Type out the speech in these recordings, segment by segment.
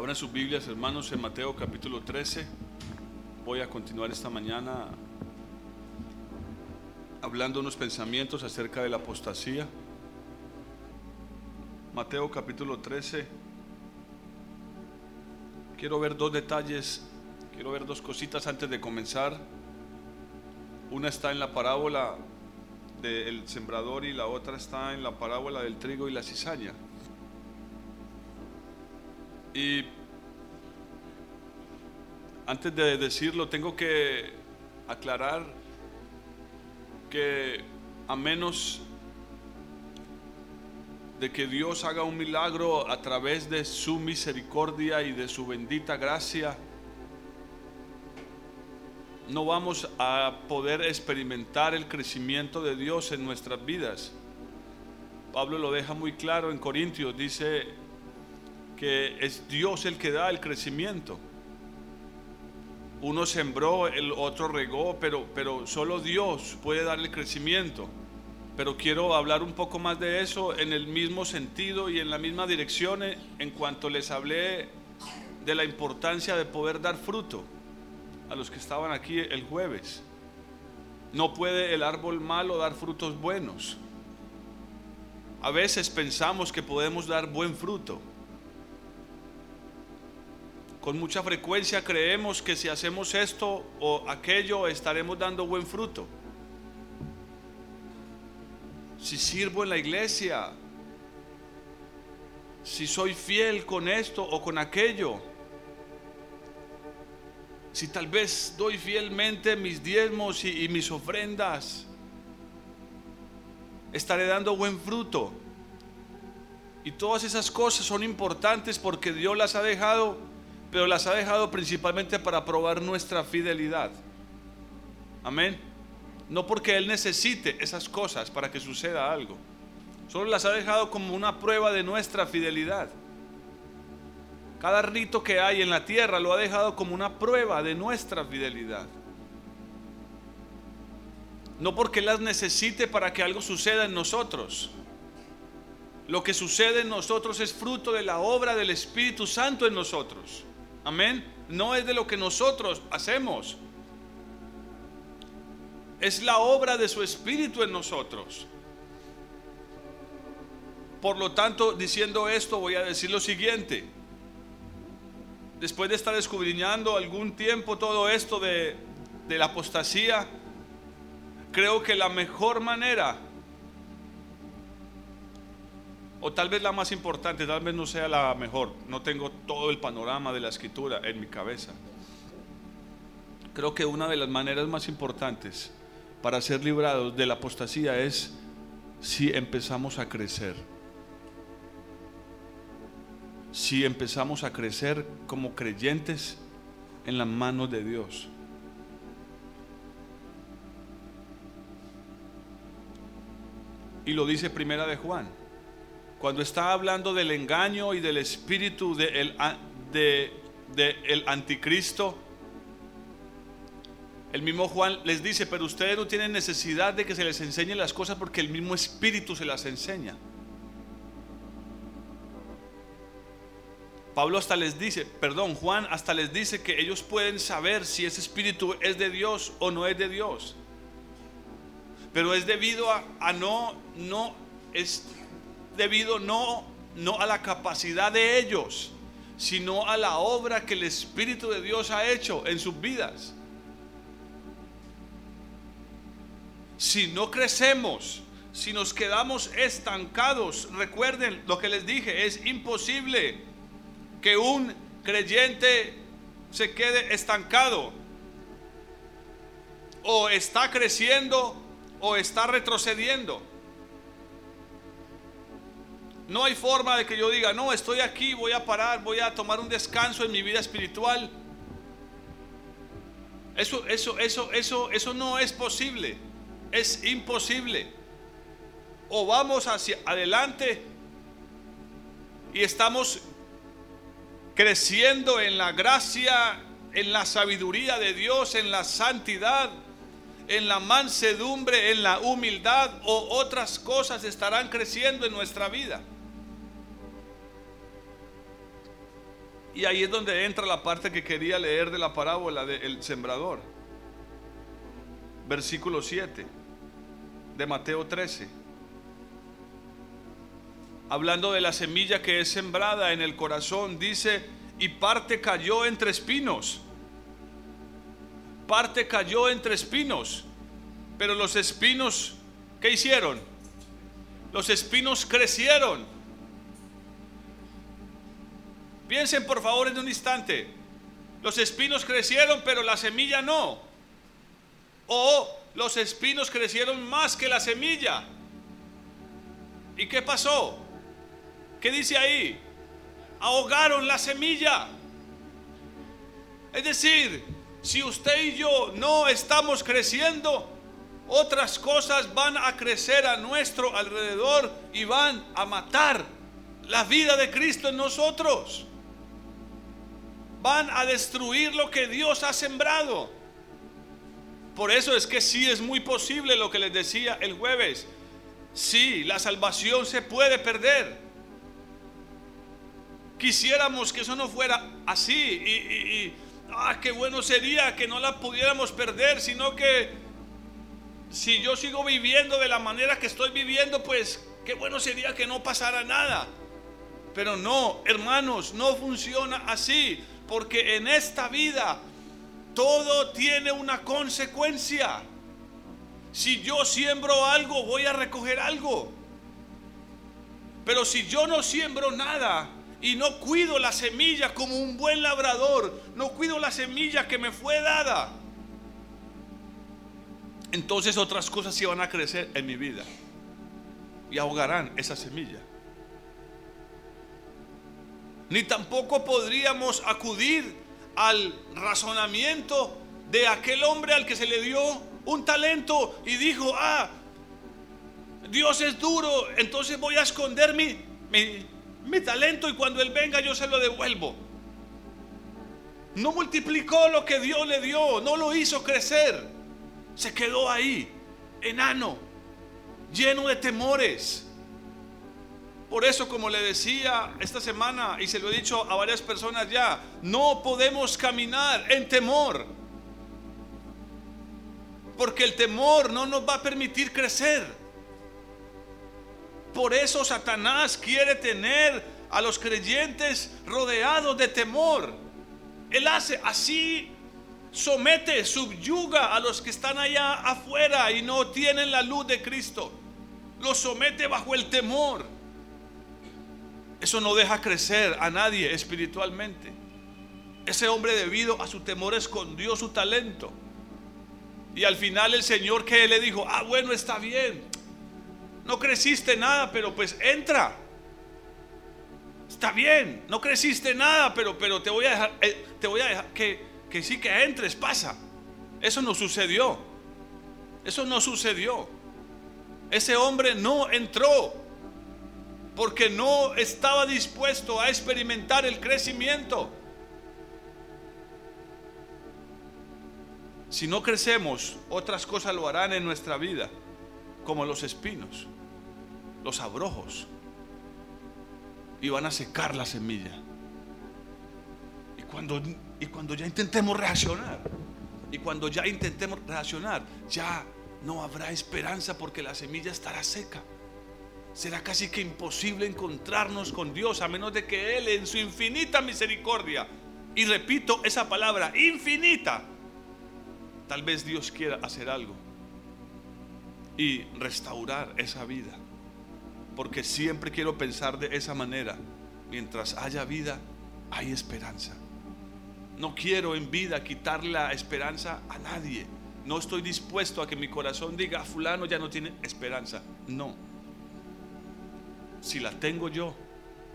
Abran sus Biblias, hermanos, en Mateo capítulo 13. Voy a continuar esta mañana hablando unos pensamientos acerca de la apostasía. Mateo capítulo 13. Quiero ver dos detalles, quiero ver dos cositas antes de comenzar. Una está en la parábola del sembrador y la otra está en la parábola del trigo y la cizaña. Y antes de decirlo, tengo que aclarar que a menos de que Dios haga un milagro a través de su misericordia y de su bendita gracia, no vamos a poder experimentar el crecimiento de Dios en nuestras vidas. Pablo lo deja muy claro en Corintios, dice que es Dios el que da el crecimiento. Uno sembró, el otro regó, pero, pero solo Dios puede darle el crecimiento. Pero quiero hablar un poco más de eso en el mismo sentido y en la misma dirección en cuanto les hablé de la importancia de poder dar fruto a los que estaban aquí el jueves. No puede el árbol malo dar frutos buenos. A veces pensamos que podemos dar buen fruto. Con mucha frecuencia creemos que si hacemos esto o aquello estaremos dando buen fruto. Si sirvo en la iglesia, si soy fiel con esto o con aquello, si tal vez doy fielmente mis diezmos y, mis ofrendas, estaré dando buen fruto. Y todas esas cosas son importantes porque Dios las ha dejado, pero las ha dejado principalmente para probar nuestra fidelidad. Amén. No porque Él necesite esas cosas para que suceda algo. Solo las ha dejado como una prueba de nuestra fidelidad. Cada rito que hay en la tierra lo ha dejado como una prueba de nuestra fidelidad. No porque las necesite para que algo suceda en nosotros. Lo que sucede en nosotros es fruto de la obra del Espíritu Santo en nosotros. Amén. No es de lo que nosotros hacemos. Es la obra de su Espíritu en nosotros. Por lo tanto, diciendo esto, voy a decir lo siguiente después de estar escudriñando algún tiempo todo esto de, la apostasía, creo que la mejor manera, o tal vez la más importante, tal vez no sea la mejor, no tengo todo el panorama de la escritura en mi cabeza. Creo que una de las maneras más importantes para ser librados de la apostasía es si empezamos a crecer si empezamos a crecer como creyentes en las manos de Dios. Y lo dice Primera de Juan. Cuando está hablando del engaño y del espíritu del de, anticristo, el mismo Juan les dice, pero ustedes no tienen necesidad de que se les enseñen las cosas porque el mismo espíritu se las enseña. Pablo hasta les dice, perdón, Juan hasta les dice que ellos pueden saber si ese espíritu es de Dios o no es de Dios. Pero es debido a, no, no, es debido no, no a la capacidad de ellos, sino a la obra que el Espíritu de Dios ha hecho en sus vidas. Si no crecemos, si nos quedamos estancados, recuerden lo que les dije, es imposible que un creyente se quede estancado. O está creciendo o está retrocediendo. No hay forma de que yo diga, no, estoy aquí, voy a parar, voy a tomar un descanso en mi vida espiritual. Eso, eso, eso, eso, eso no es posible. Es imposible. O vamos hacia adelante y estamos creciendo en la gracia, en la sabiduría de Dios, en la santidad, en la mansedumbre, en la humildad o otras cosas estarán creciendo en nuestra vida. Y ahí es donde entra la parte que quería leer de la parábola del sembrador. Versículo 7 de Mateo 13. Hablando de la semilla que es sembrada en el corazón, dice, y parte cayó entre espinos. Parte cayó entre espinos. Pero los espinos, ¿qué hicieron? Los espinos crecieron Piensen por favor en un instante. Los espinos crecieron, pero la semilla no. O los espinos crecieron más que la semilla. ¿Y qué pasó? ¿Qué dice ahí? Ahogaron la semilla. Es decir, si usted y yo no estamos creciendo, otras cosas van a crecer a nuestro alrededor y van a matar la vida de Cristo en nosotros van a destruir lo que Dios ha sembrado. Por eso es que sí es muy posible lo que les decía el jueves. Sí, la salvación se puede perder. Quisiéramos que eso no fuera así y, ah, qué bueno sería que no la pudiéramos perder, sino que si yo sigo viviendo de la manera que estoy viviendo, pues qué bueno sería que no pasara nada. Pero no, hermanos, no funciona así porque en esta vida todo tiene una consecuencia. Si yo siembro algo, voy a recoger algo. Pero si yo no siembro nada y no cuido la semilla como un buen labrador, no cuido la semilla que me fue dada, entonces otras cosas sí van a crecer en mi vida y ahogarán esa semilla ni tampoco podríamos acudir al razonamiento de aquel hombre al que se le dio un talento y dijo, ah, Dios es duro, entonces voy a esconder mi, mi, talento y cuando Él venga yo se lo devuelvo. No multiplicó lo que Dios le dio, no lo hizo crecer, se quedó ahí, enano, lleno de temores. Por eso, como le decía esta semana, y se lo he dicho a varias personas ya, no podemos caminar en temor. Porque el temor no nos va a permitir crecer. Por eso Satanás quiere tener a los creyentes rodeados de temor. Él hace así, somete, subyuga a los que están allá afuera y no tienen la luz de Cristo. Los somete bajo el temor. Eso no deja crecer a nadie espiritualmente. Ese hombre debido a su temor escondió su talento. Y al final el Señor que le dijo, ah, bueno, está bien. No creciste nada, pero pues entra. Está bien, no creciste nada, pero, pero te voy a dejar, eh, te voy a dejar que, que sí que entres, pasa. Eso no sucedió. Eso no sucedió. Ese hombre no entró porque no estaba dispuesto a experimentar el crecimiento. Si no crecemos, otras cosas lo harán en nuestra vida, como los espinos, los abrojos, y van a secar la semilla. Y cuando, y cuando ya intentemos reaccionar, y cuando ya intentemos reaccionar, ya no habrá esperanza porque la semilla estará seca será casi que imposible encontrarnos con Dios a menos de que Él en su infinita misericordia, y repito esa palabra, infinita, tal vez Dios quiera hacer algo y restaurar esa vida. Porque siempre quiero pensar de esa manera. Mientras haya vida, hay esperanza. No quiero en vida quitar la esperanza a nadie. No estoy dispuesto a que mi corazón diga, fulano ya no tiene esperanza. No si la tengo yo,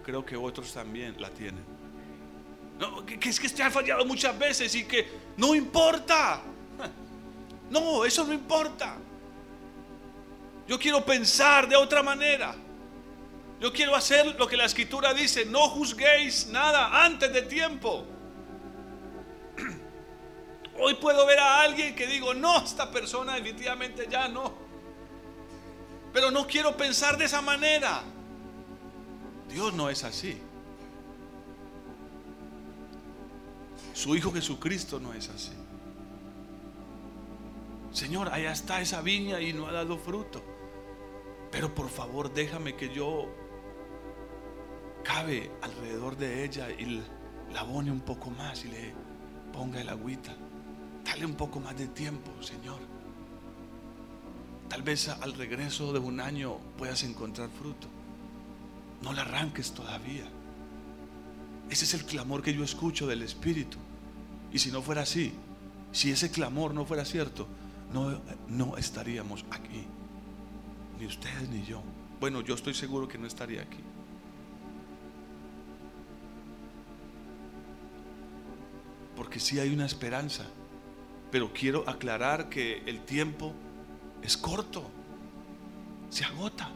creo que otros también la tienen. No, que, es que te ha fallado muchas veces y que no importa. No, eso no importa. Yo quiero pensar de otra manera. Yo quiero hacer lo que la escritura dice, no juzguéis nada antes de tiempo. Hoy puedo ver a alguien que digo, no, esta persona definitivamente ya no. Pero no quiero pensar de esa manera. Dios no es así. Su Hijo Jesucristo no es así. Señor, allá está esa viña y no ha dado fruto. Pero por favor déjame que yo cabe alrededor de ella y la abone un poco más y le ponga el agüita. Dale un poco más de tiempo, Señor. Tal vez al regreso de un año puedas encontrar fruto. No la arranques todavía. Ese es el clamor que yo escucho del Espíritu. Y si no fuera así, si ese clamor no fuera cierto, no, no estaríamos aquí. Ni ustedes ni yo. Bueno, yo estoy seguro que no estaría aquí. Porque sí hay una esperanza. Pero quiero aclarar que el tiempo es corto. Se agota.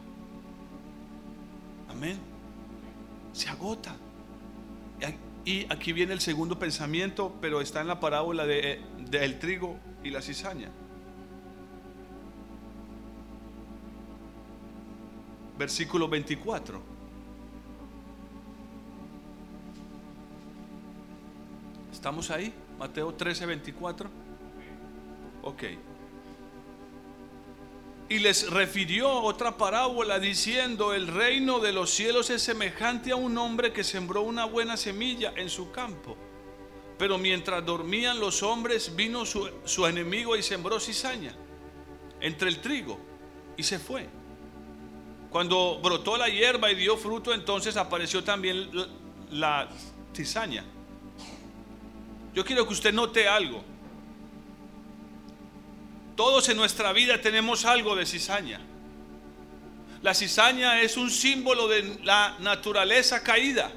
Amén. Se agota. Y aquí viene el segundo pensamiento, pero está en la parábola del de, trigo y la cizaña. Versículo 24. ¿Estamos ahí? Mateo 13, 24. Ok y les refirió otra parábola diciendo, el reino de los cielos es semejante a un hombre que sembró una buena semilla en su campo. Pero mientras dormían los hombres, vino su, su enemigo y sembró cizaña entre el trigo y se fue. Cuando brotó la hierba y dio fruto, entonces apareció también la cizaña. Yo quiero que usted note algo. Todos en nuestra vida tenemos algo de cizaña. La cizaña es un símbolo de la naturaleza caída,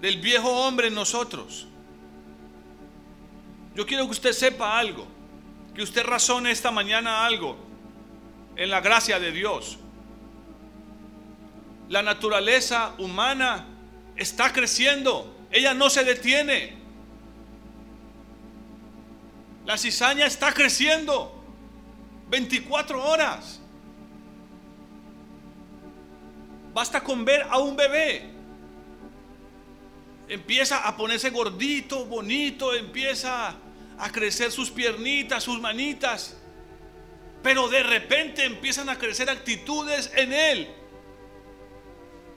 del viejo hombre en nosotros. Yo quiero que usted sepa algo, que usted razone esta mañana algo en la gracia de Dios. La naturaleza humana está creciendo, ella no se detiene. La cizaña está creciendo 24 horas. Basta con ver a un bebé. Empieza a ponerse gordito, bonito, empieza a crecer sus piernitas, sus manitas. Pero de repente empiezan a crecer actitudes en él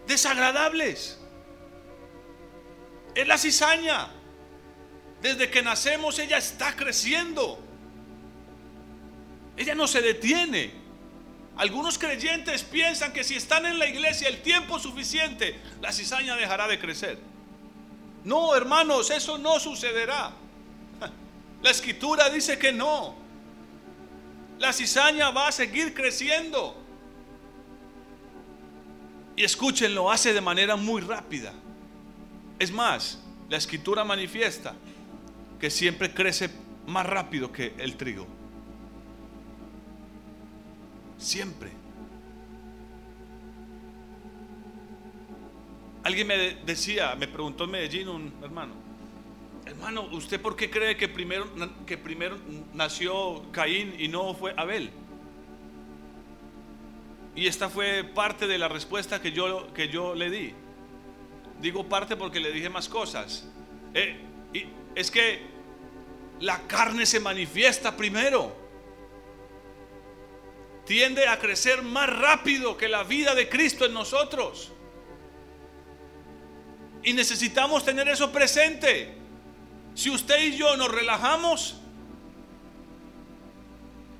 desagradables. Es la cizaña. Desde que nacemos ella está creciendo. Ella no se detiene. Algunos creyentes piensan que si están en la iglesia el tiempo suficiente, la cizaña dejará de crecer. No, hermanos, eso no sucederá. La escritura dice que no. La cizaña va a seguir creciendo. Y escúchenlo, hace de manera muy rápida. Es más, la escritura manifiesta que siempre crece más rápido que el trigo. Siempre. Alguien me decía, me preguntó en Medellín un hermano, hermano, ¿usted por qué cree que primero, que primero nació Caín y no fue Abel? Y esta fue parte de la respuesta que yo, que yo le di. Digo parte porque le dije más cosas. Eh, y es que la carne se manifiesta primero. Tiende a crecer más rápido que la vida de Cristo en nosotros. Y necesitamos tener eso presente. Si usted y yo nos relajamos,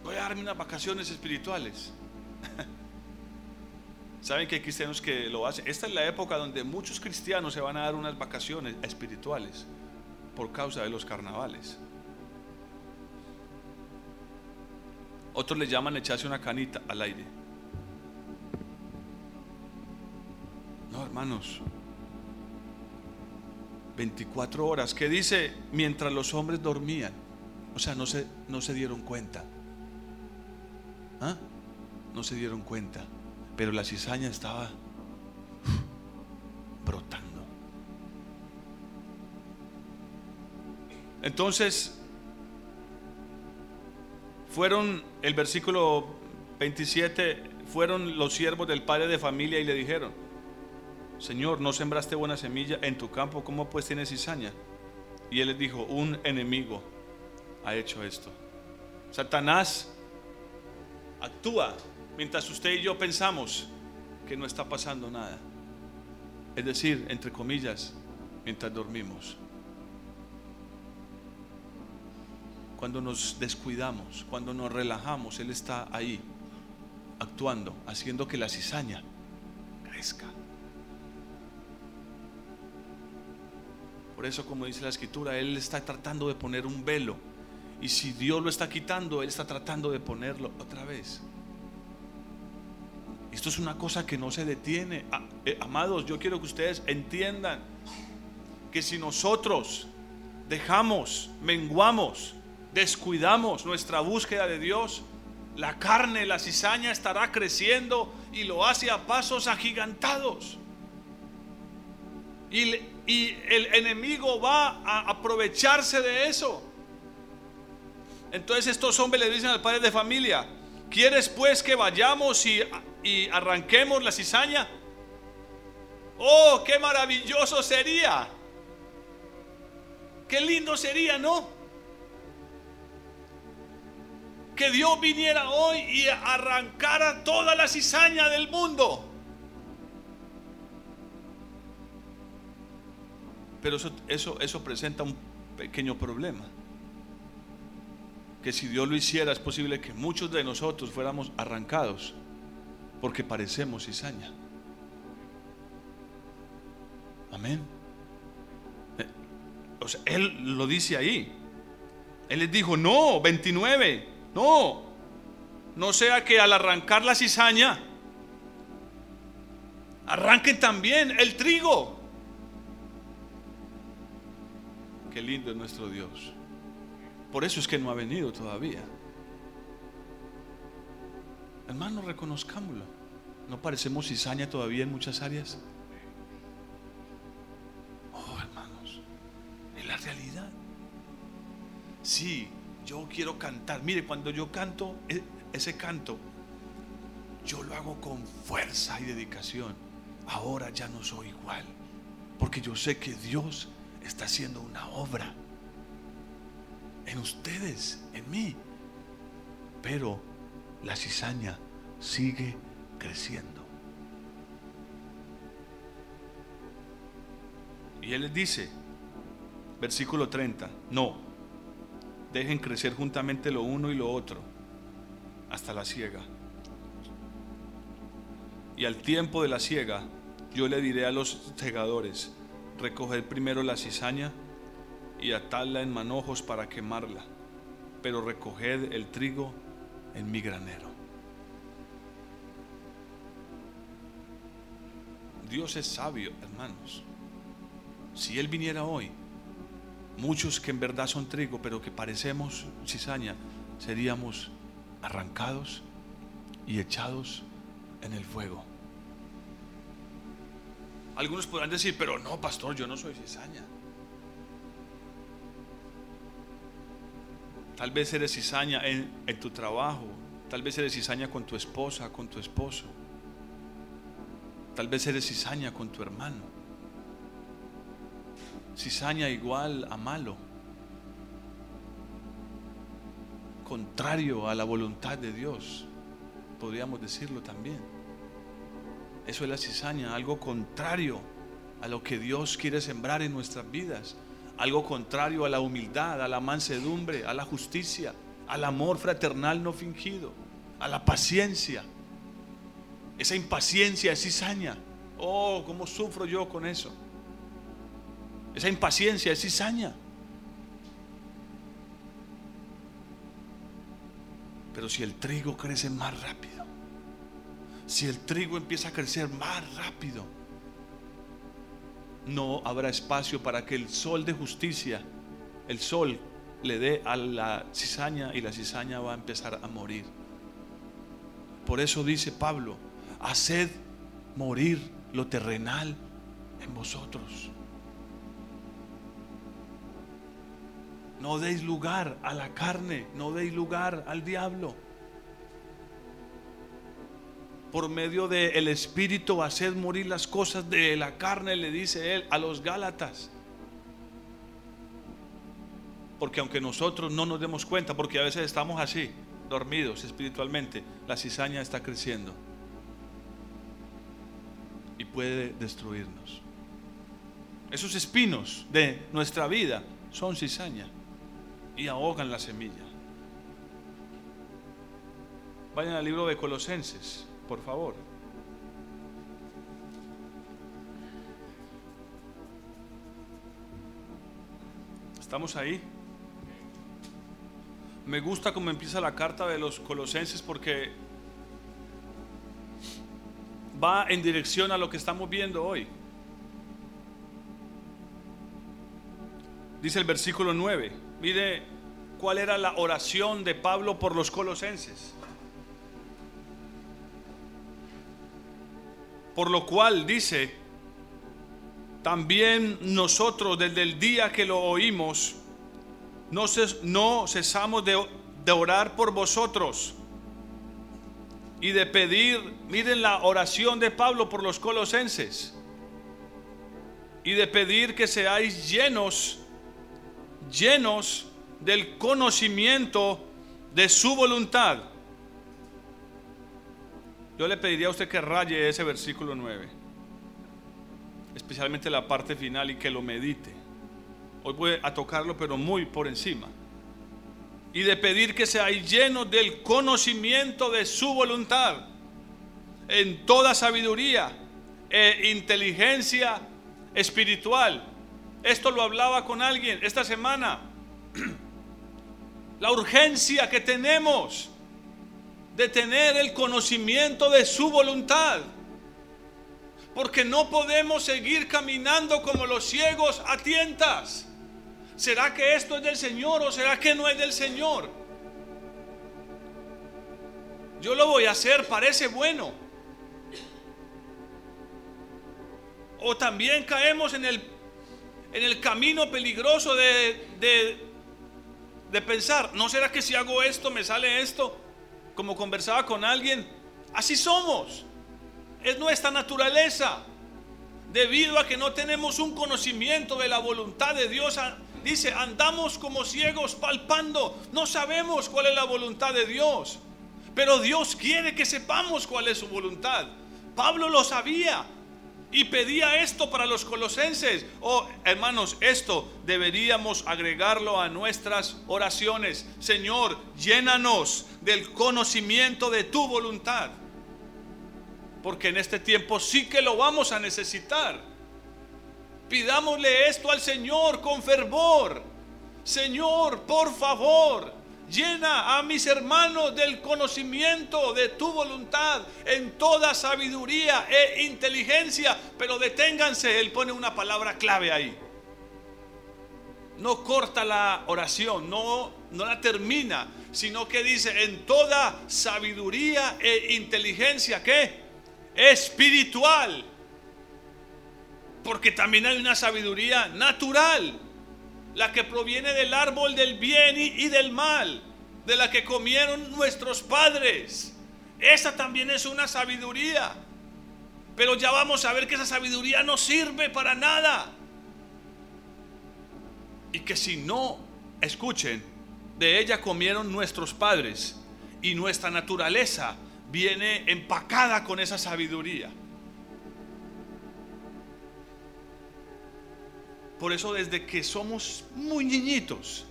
voy a darme unas vacaciones espirituales. Saben que hay cristianos que lo hacen. Esta es la época donde muchos cristianos se van a dar unas vacaciones espirituales por causa de los carnavales. Otros le llaman echarse una canita al aire. No, hermanos. 24 horas. ¿Qué dice? Mientras los hombres dormían. O sea, no se, no se dieron cuenta. ¿Ah? No se dieron cuenta. Pero la cizaña estaba brotando. Entonces, fueron, el versículo 27, fueron los siervos del padre de familia y le dijeron, Señor, no sembraste buena semilla en tu campo, ¿cómo pues tienes cizaña? Y él les dijo, un enemigo ha hecho esto. Satanás actúa mientras usted y yo pensamos que no está pasando nada. Es decir, entre comillas, mientras dormimos. Cuando nos descuidamos, cuando nos relajamos, Él está ahí, actuando, haciendo que la cizaña crezca. Por eso, como dice la escritura, Él está tratando de poner un velo. Y si Dios lo está quitando, Él está tratando de ponerlo otra vez. Esto es una cosa que no se detiene. Eh, amados, yo quiero que ustedes entiendan que si nosotros dejamos, menguamos, descuidamos nuestra búsqueda de Dios, la carne, la cizaña estará creciendo y lo hace a pasos agigantados. Y, el enemigo va a aprovecharse de eso. Entonces estos hombres le dicen al padre de familia, ¿quieres pues que vayamos y arranquemos la cizaña. Oh, qué maravilloso sería. Qué lindo sería, ¿no? Que Dios viniera hoy y arrancara toda la cizaña del mundo. Pero eso, eso, eso presenta un pequeño problema. Que si Dios lo hiciera es posible que muchos de nosotros fuéramos arrancados porque parecemos cizaña. Amén. Eh, o sea, él lo dice ahí. Él les dijo, no, 29, no. No sea que al arrancar la cizaña, arranquen también el trigo. Qué lindo es nuestro Dios. Por eso es que no ha venido todavía. Hermano, reconozcámoslo. ¿No parecemos cizaña todavía en muchas áreas? Oh, hermanos, es la realidad. Sí, yo quiero cantar. Mire, cuando yo canto, e, ese canto, yo lo hago con fuerza y dedicación. Ahora ya no soy igual, porque yo sé que Dios está haciendo una obra en ustedes, en mí. Pero la cizaña sigue creciendo. Y él les dice, versículo 30, no, dejen crecer juntamente lo uno y lo otro hasta la siega. Y al tiempo de la siega, yo le diré a los segadores, recoged primero la cizaña y atarla en manojos para quemarla, pero recoged el trigo en mi granero. Dios es sabio, hermanos. Si Él viniera hoy, muchos que en verdad son trigo, pero que parecemos cizaña, seríamos arrancados y echados en el fuego. Algunos podrán decir, pero no, pastor, yo no soy cizaña. Tal vez eres cizaña en, tu trabajo, tal vez eres cizaña con tu esposa, con tu esposo. Tal vez eres cizaña con tu hermano. Cizaña igual a malo. Contrario a la voluntad de Dios. Podríamos decirlo también. Eso es la cizaña, algo contrario a lo que Dios quiere sembrar en nuestras vidas. Algo contrario a la humildad, a la mansedumbre, a la justicia, al amor fraternal no fingido, a la paciencia esa impaciencia es cizaña. Oh, cómo sufro yo con eso. Esa impaciencia es cizaña. Pero si el trigo crece más rápido, si el trigo empieza a crecer más rápido, no habrá espacio para que el sol de justicia, el sol, le dé a la cizaña y la cizaña va a empezar a morir. Por eso dice Pablo, haced morir lo terrenal en vosotros. No deis lugar a la carne, no deis lugar al diablo. Por medio del Espíritu, haced morir las cosas de la carne, le dice él a los Gálatas. Porque aunque nosotros no nos demos cuenta, porque a veces estamos así, dormidos espiritualmente, la cizaña está creciendo y puede destruirnos. Esos espinos de nuestra vida son cizaña y ahogan la semilla. Vayan al libro de Colosenses, por favor. ¿Estamos ahí? Me gusta cómo empieza la carta de los colosenses porque va en dirección a lo que estamos viendo hoy. Dice el versículo 9. Mire cuál era la oración de Pablo por los colosenses. Por lo cual dice, también nosotros desde el día que lo oímos, no, cesamos de, de orar por vosotros y de pedir, miren la oración de Pablo por los colosenses, y de pedir que seáis llenos, llenos del conocimiento de su voluntad. Yo le pediría a usted que raye ese versículo 9 especialmente la parte final y que lo medite. Hoy voy a tocarlo, pero muy por encima. Y de pedir que seáis llenos del conocimiento de su voluntad en toda sabiduría e inteligencia espiritual. Esto lo hablaba con alguien esta semana. La urgencia que tenemos de tener el conocimiento de su voluntad. Porque no podemos seguir caminando como los ciegos a tientas. ¿Será que esto es del Señor o será que no es del Señor? Yo lo voy a hacer, parece bueno. O también caemos en el, en el camino peligroso de, de, de pensar, ¿no será que si hago esto me sale esto? Como conversaba con alguien, así somos es nuestra naturaleza. Debido a que no tenemos un conocimiento de la voluntad de Dios, dice, andamos como ciegos palpando, no sabemos cuál es la voluntad de Dios. Pero Dios quiere que sepamos cuál es su voluntad. Pablo lo sabía y pedía esto para los colosenses. Oh, hermanos, esto deberíamos agregarlo a nuestras oraciones. Señor, llénanos del conocimiento de tu voluntad porque en este tiempo sí que lo vamos a necesitar. Pidámosle esto al Señor con fervor. Señor, por favor, llena a mis hermanos del conocimiento de tu voluntad en toda sabiduría e inteligencia. Pero deténganse, Él pone una palabra clave ahí. No corta la oración, no, no la termina, sino que dice en toda sabiduría e inteligencia, ¿qué? espiritual. Porque también hay una sabiduría natural, la que proviene del árbol del bien y, del mal, de la que comieron nuestros padres. Esa también es una sabiduría. Pero ya vamos a ver que esa sabiduría no sirve para nada. Y que si no, escuchen, de ella comieron nuestros padres y nuestra naturaleza viene empacada con esa sabiduría. Por eso desde que somos muy niñitos,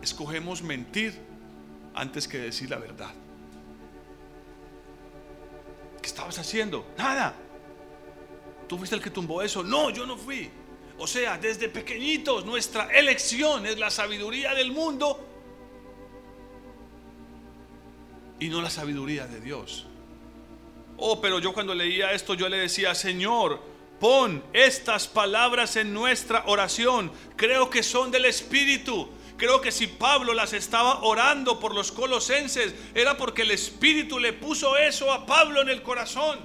escogemos mentir antes que decir la verdad. ¿Qué estabas haciendo? Nada. ¿Tú fuiste el que tumbó eso? No, yo no fui. O sea, desde pequeñitos nuestra elección es la sabiduría del mundo y no la sabiduría de Dios. Oh, pero yo cuando leía esto yo le decía, Señor, pon estas palabras en nuestra oración. Creo que son del Espíritu. Creo que si Pablo las estaba orando por los colosenses, era porque el Espíritu le puso eso a Pablo en el corazón.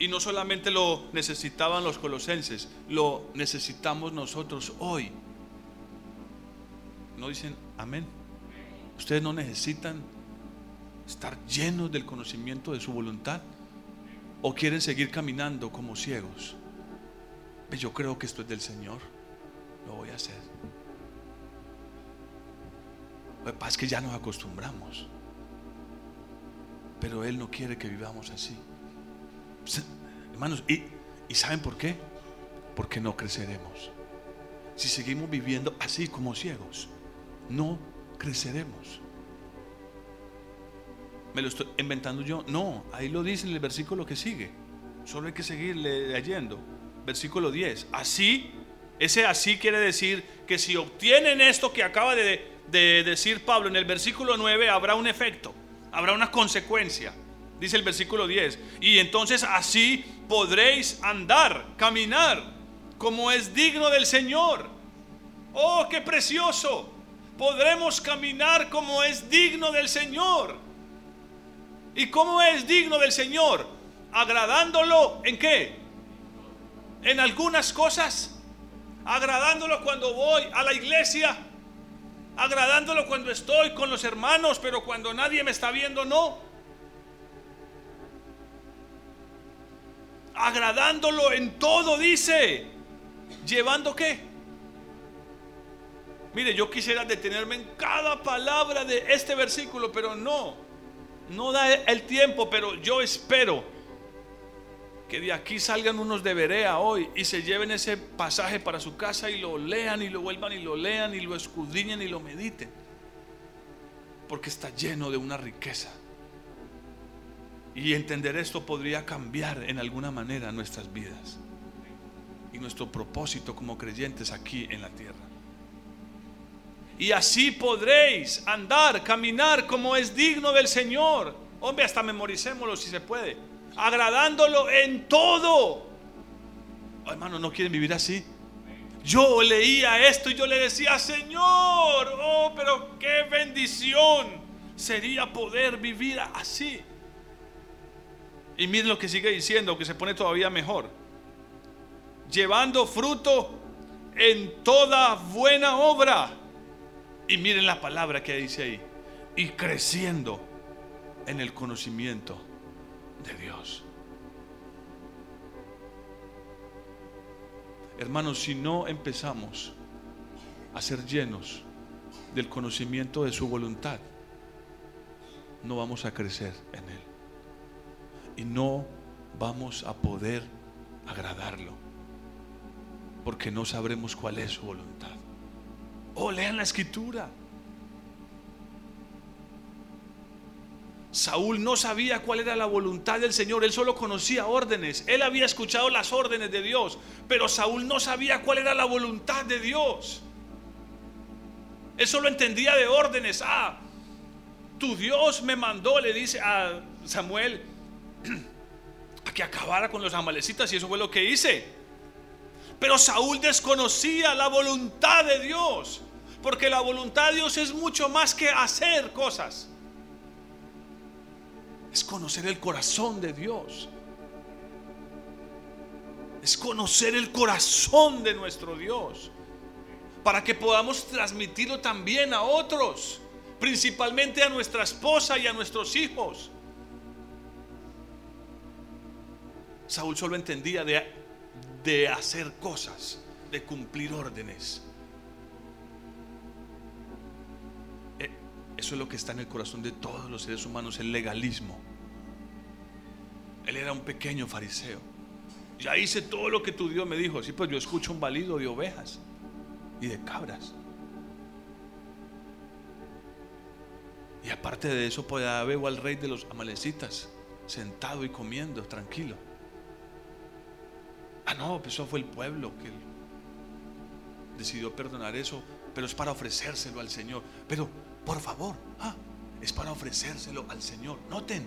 Y no solamente lo necesitaban los colosenses, lo necesitamos nosotros hoy. ¿No dicen amén? Ustedes no necesitan estar llenos del conocimiento de su voluntad o quieren seguir caminando como ciegos. Yo creo que esto es del Señor. lo voy a hacer. Lo que pasa es que ya nos acostumbramos. Pero Él no quiere que vivamos así. Hermanos, ¿y, ¿y saben por qué? Porque no creceremos. Si seguimos viviendo así como ciegos, no creceremos. ¿Me lo estoy inventando yo? No, ahí lo dice en el versículo que sigue. Solo hay que seguir leyendo. Versículo 10. Así, ese así quiere decir que si obtienen esto que acaba de, de decir Pablo en el versículo 9, habrá un efecto, habrá una consecuencia. Dice el versículo 10. Y entonces así podréis andar, caminar, como es digno del Señor. Oh, qué precioso. Podremos caminar como es digno del Señor. ¿Y cómo es digno del Señor? Agradándolo en qué? En algunas cosas. Agradándolo cuando voy a la iglesia. Agradándolo cuando estoy con los hermanos, pero cuando nadie me está viendo, no. Agradándolo en todo, dice. ¿Llevando qué? Mire, yo quisiera detenerme en cada palabra de este versículo, pero no. No da el tiempo, pero yo espero que de aquí salgan unos de Berea hoy y se lleven ese pasaje para su casa y lo lean y lo vuelvan y lo lean y lo escudriñen y lo mediten. Porque está lleno de una riqueza. Y entender esto podría cambiar en alguna manera nuestras vidas y nuestro propósito como creyentes aquí en la tierra y así podréis andar, caminar como es digno del Señor. Hombre, hasta memoricémoslo si se puede. Agradándolo en todo. Oh, hermano, ¿no quieren vivir así? Yo leía esto y yo le decía, Señor, oh, pero qué bendición sería poder vivir así. Y miren lo que sigue diciendo, que se pone todavía mejor. Llevando fruto en toda buena obra y miren la palabra que dice ahí. Y creciendo en el conocimiento de Dios. Hermanos, si no empezamos a ser llenos del conocimiento de su voluntad, no vamos a crecer en Él. Y no vamos a poder agradarlo. Porque no sabremos cuál es su voluntad. Oh, lean la escritura. Saúl no sabía cuál era la voluntad del Señor, él solo conocía órdenes, él había escuchado las órdenes de Dios, pero Saúl no sabía cuál era la voluntad de Dios. Él solo entendía de órdenes. Ah, tu Dios me mandó, le dice a Samuel, a que acabara con los amalecitas y eso fue lo que hice. Pero Saúl desconocía la voluntad de Dios. Porque la voluntad de Dios es mucho más que hacer cosas. Es conocer el corazón de Dios. Es conocer el corazón de nuestro Dios. Para que podamos transmitirlo también a otros. Principalmente a nuestra esposa y a nuestros hijos. Saúl solo entendía de de hacer cosas, de cumplir órdenes. Eh, eso es lo que está en el corazón de todos los seres humanos, el legalismo. Él era un pequeño fariseo. Ya hice todo lo que tu Dios me dijo. Sí, pues yo escucho un balido de ovejas y de cabras. Y aparte de eso, pues veo al rey de los amalecitas sentado y comiendo, tranquilo. Ah, no, pues eso fue el pueblo que decidió perdonar eso, pero es para ofrecérselo al Señor. Pero, por favor, ah, es para ofrecérselo al Señor. Noten,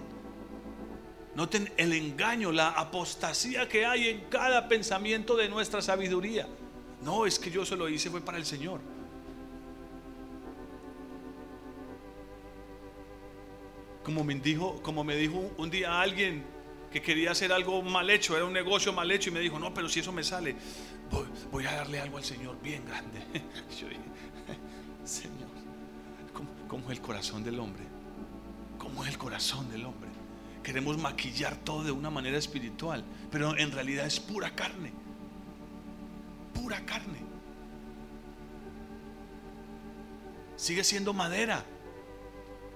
noten el engaño, la apostasía que hay en cada pensamiento de nuestra sabiduría. No, es que yo se lo hice, fue para el Señor. Como me dijo, como me dijo un día alguien, que quería hacer algo mal hecho, era un negocio mal hecho y me dijo, no, pero si eso me sale, voy, a darle algo al Señor bien grande. Yo dije, Señor, ¿cómo, es el corazón del hombre? ¿Cómo es el corazón del hombre? Queremos maquillar todo de una manera espiritual, pero en realidad es pura carne, pura carne. sigue siendo madera,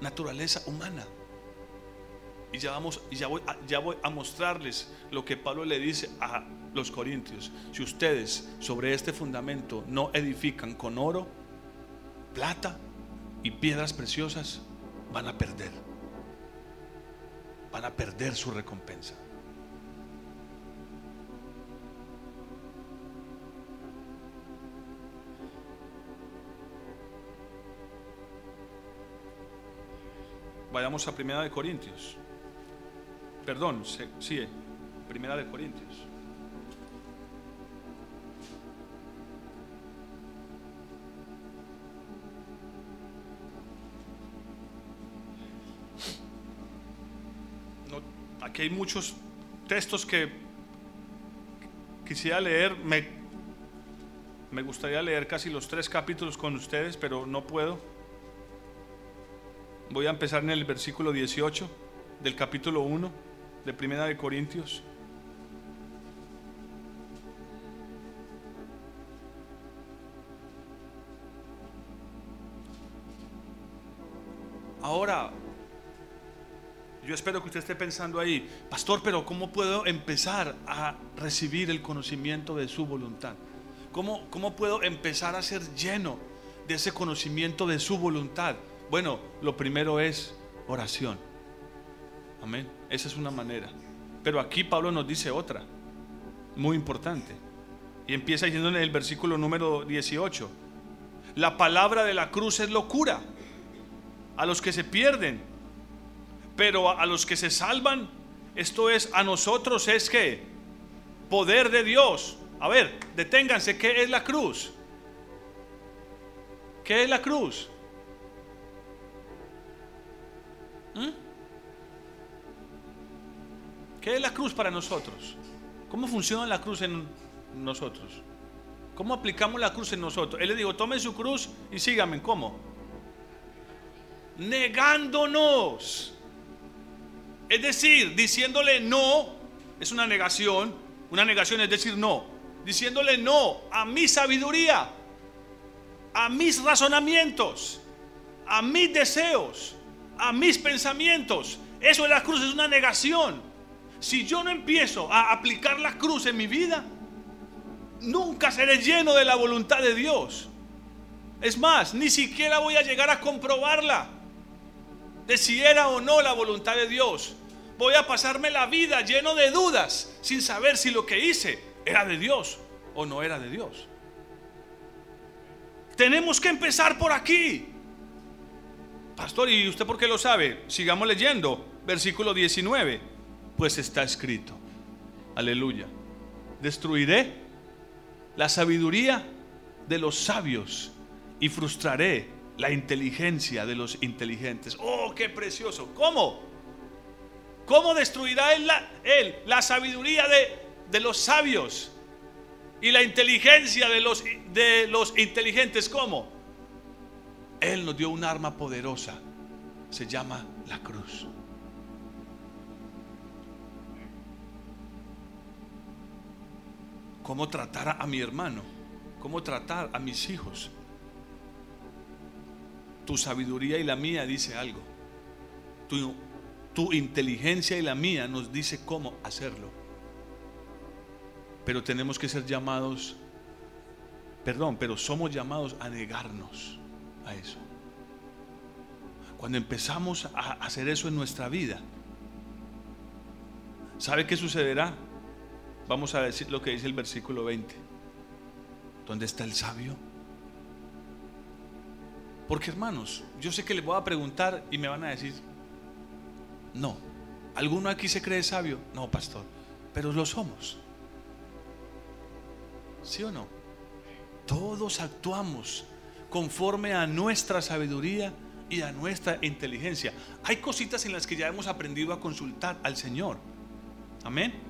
naturaleza humana. Y ya vamos, ya voy, ya voy a mostrarles lo que Pablo le dice a los corintios. Si ustedes sobre este fundamento no edifican con oro, plata y piedras preciosas, van a perder. Van a perder su recompensa. Vayamos a Primera de Corintios. Perdón, sí, Primera de Corintios. aquí hay muchos textos que quisiera leer. Me, me gustaría leer casi los tres capítulos con ustedes, pero no puedo. Voy a empezar en el versículo 18 del capítulo 1 de Primera de Corintios. Ahora, yo espero que usted esté pensando ahí, pastor, pero ¿cómo puedo empezar a recibir el conocimiento de su voluntad? ¿Cómo, cómo puedo empezar a ser lleno de ese conocimiento de su voluntad? Bueno, lo primero es oración. Amén. Esa es una manera. Pero aquí Pablo nos dice otra, muy importante. Y empieza diciendo en el versículo número 18, la palabra de la cruz es locura a los que se pierden, pero a, los que se salvan, esto es a nosotros es que poder de Dios. A ver, deténganse, ¿qué es la cruz? ¿Qué es la cruz? ¿Mm? ¿Qué es la cruz para nosotros? ¿Cómo funciona la cruz en nosotros? ¿Cómo aplicamos la cruz en nosotros? Él le dijo, tome su cruz y síganme. ¿Cómo? Negándonos. Es decir, diciéndole no, es una negación. Una negación es decir no. Diciéndole no a mi sabiduría, a mis razonamientos, a mis deseos, a mis pensamientos. Eso de la cruz es una negación. Si yo no empiezo a aplicar la cruz en mi vida, nunca seré lleno de la voluntad de Dios. Es más, ni siquiera voy a llegar a comprobarla de si era o no la voluntad de Dios. Voy a pasarme la vida lleno de dudas sin saber si lo que hice era de Dios o no era de Dios. Tenemos que empezar por aquí. Pastor, ¿y usted por qué lo sabe? Sigamos leyendo, versículo 19. Pues está escrito, aleluya, destruiré la sabiduría de los sabios y frustraré la inteligencia de los inteligentes. Oh, qué precioso. ¿Cómo? ¿Cómo destruirá él la, sabiduría de, de los sabios y la inteligencia de los, de los inteligentes? ¿Cómo? Él nos dio un arma poderosa. Se llama la cruz. ¿Cómo tratar a mi hermano? ¿Cómo tratar a mis hijos? Tu sabiduría y la mía dice algo. Tu, tu inteligencia y la mía nos dice cómo hacerlo. Pero tenemos que ser llamados, perdón, pero somos llamados a negarnos eso. Cuando empezamos a hacer eso en nuestra vida, ¿sabe qué sucederá? Vamos a decir lo que dice el versículo 20. ¿Dónde está el sabio? Porque hermanos, yo sé que les voy a preguntar y me van a decir, no, ¿alguno aquí se cree sabio? No, pastor, pero lo somos. ¿Sí o no? Todos actuamos conforme a nuestra sabiduría y a nuestra inteligencia. Hay cositas en las que ya hemos aprendido a consultar al Señor. Amén.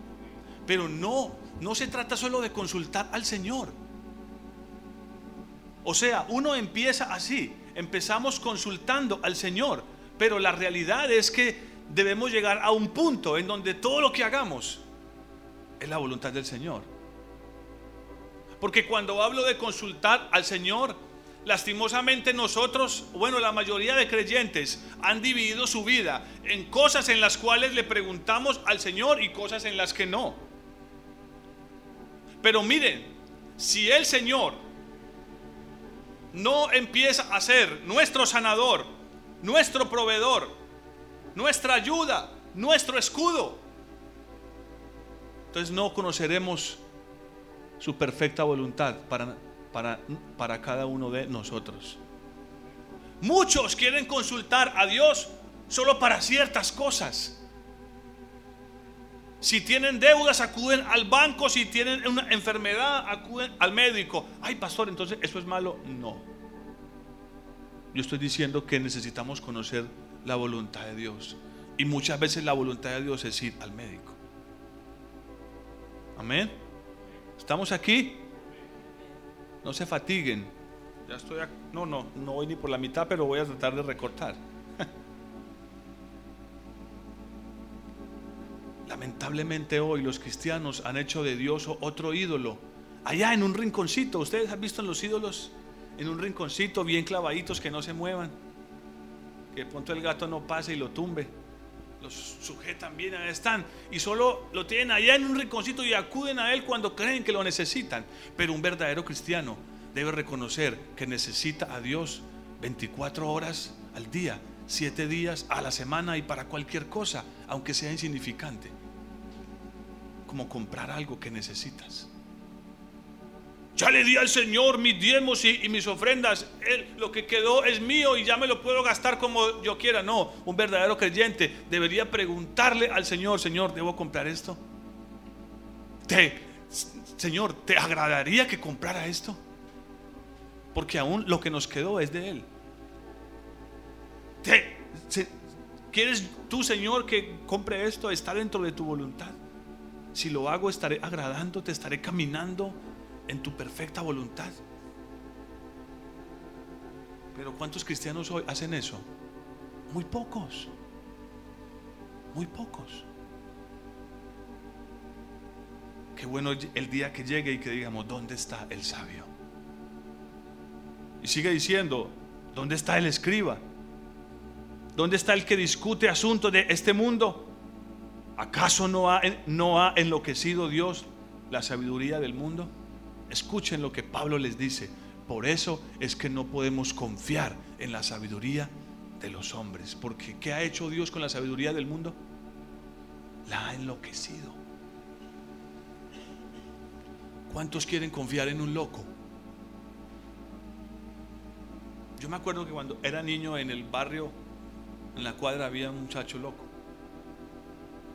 Pero no, no se trata solo de consultar al Señor. O sea, uno empieza así, empezamos consultando al Señor, pero la realidad es que debemos llegar a un punto en donde todo lo que hagamos es la voluntad del Señor. Porque cuando hablo de consultar al Señor, lastimosamente nosotros, bueno, la mayoría de creyentes han dividido su vida en cosas en las cuales le preguntamos al Señor y cosas en las que no. Pero miren, si el Señor no empieza a ser nuestro sanador, nuestro proveedor, nuestra ayuda, nuestro escudo, entonces no conoceremos su perfecta voluntad para, para, para cada uno de nosotros. Muchos quieren consultar a Dios solo para ciertas cosas. Si tienen deudas, acuden al banco. Si tienen una enfermedad, acuden al médico. Ay, pastor, entonces eso es malo. No. Yo estoy diciendo que necesitamos conocer la voluntad de Dios. Y muchas veces la voluntad de Dios es ir al médico. Amén. ¿Estamos aquí? No se fatiguen. Ya estoy. No, no, no voy ni por la mitad, pero voy a tratar de recortar. Lamentablemente hoy los cristianos han hecho de Dios otro ídolo. Allá en un rinconcito, ustedes han visto en los ídolos en un rinconcito bien clavaditos que no se muevan. Que de pronto el gato no pase y lo tumbe. Los sujetan bien, ahí están. Y solo lo tienen allá en un rinconcito y acuden a él cuando creen que lo necesitan. Pero un verdadero cristiano debe reconocer que necesita a Dios 24 horas al día, 7 días a la semana y para cualquier cosa, aunque sea insignificante como comprar algo que necesitas. Ya le di al Señor mis diezmos y, mis ofrendas. Él, lo que quedó es mío y ya me lo puedo gastar como yo quiera. No, un verdadero creyente debería preguntarle al Señor, Señor, ¿debo comprar esto? ¿Te, Señor, ¿te agradaría que comprara esto? Porque aún lo que nos quedó es de Él. ¿Te, ¿Quieres tú, Señor, que compre esto? Está dentro de tu voluntad. Si lo hago, estaré agradándote, estaré caminando en tu perfecta voluntad. Pero ¿cuántos cristianos hoy hacen eso? Muy pocos. Muy pocos. Qué bueno el día que llegue y que digamos, ¿dónde está el sabio? Y sigue diciendo, ¿dónde está el escriba? ¿Dónde está el que discute asuntos de este mundo? ¿Acaso no ha, enloquecido Dios la sabiduría del mundo? Escuchen lo que Pablo les dice. Por eso es que no podemos confiar en la sabiduría de los hombres. Porque ¿qué ha hecho Dios con la sabiduría del mundo? La ha enloquecido. ¿Cuántos quieren confiar en un loco? Yo me acuerdo que cuando era niño en el barrio, en la cuadra, había un muchacho loco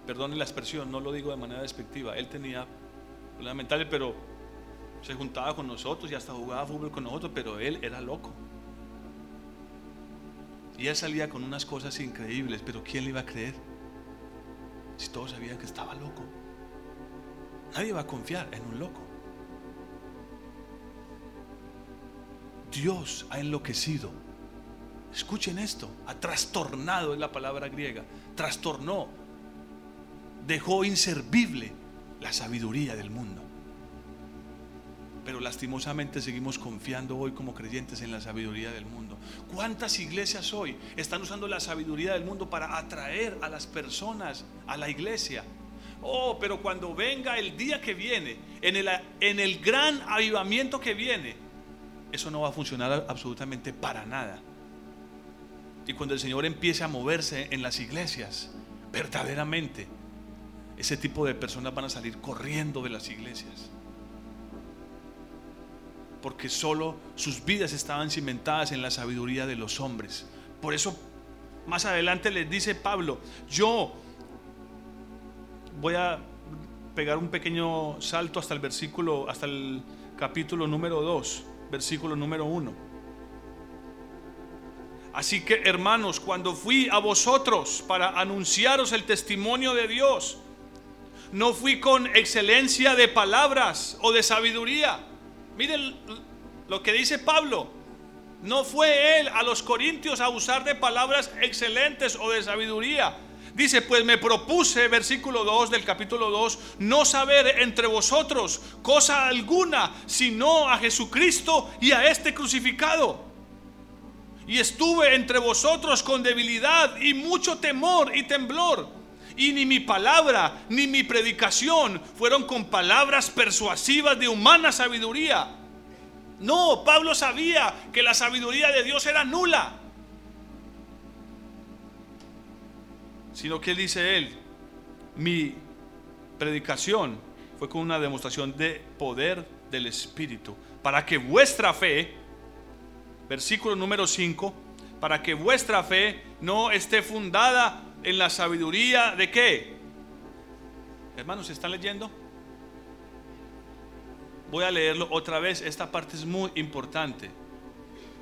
perdone la expresión, no lo digo de manera despectiva, él tenía problemas mentales, pero se juntaba con nosotros y hasta jugaba fútbol con nosotros, pero él era loco. Y él salía con unas cosas increíbles, pero ¿quién le iba a creer? Si todos sabían que estaba loco. Nadie va a confiar en un loco. Dios ha enloquecido. Escuchen esto, ha trastornado es la palabra griega, trastornó dejó inservible la sabiduría del mundo. Pero lastimosamente seguimos confiando hoy como creyentes en la sabiduría del mundo. ¿Cuántas iglesias hoy están usando la sabiduría del mundo para atraer a las personas a la iglesia? Oh, pero cuando venga el día que viene, en el, en el gran avivamiento que viene, eso no va a funcionar absolutamente para nada. Y cuando el Señor empiece a moverse en las iglesias, verdaderamente ese tipo de personas van a salir corriendo de las iglesias. Porque solo sus vidas estaban cimentadas en la sabiduría de los hombres. Por eso más adelante les dice Pablo, yo voy a pegar un pequeño salto hasta el versículo, hasta el capítulo número 2, versículo número 1. Así que hermanos, cuando fui a vosotros para anunciaros el testimonio de Dios, no fui con excelencia de palabras o de sabiduría. Miren lo que dice Pablo. No fue él a los corintios a usar de palabras excelentes o de sabiduría, Dice, pues me propuse, versículo 2 del capítulo 2, no saber entre vosotros cosa alguna, sino a Jesucristo y a este crucificado. Y estuve entre vosotros con debilidad y mucho temor y temblor. Y ni mi palabra ni mi predicación fueron con palabras persuasivas de humana sabiduría. No, Pablo sabía que la sabiduría de Dios era nula. Sino que dice él, mi predicación fue con una demostración de poder del Espíritu, para que vuestra fe, versículo número 5, para que vuestra fe no esté fundada en la sabiduría de qué. Hermanos, ¿están leyendo? Voy a leerlo otra vez, esta parte es muy importante.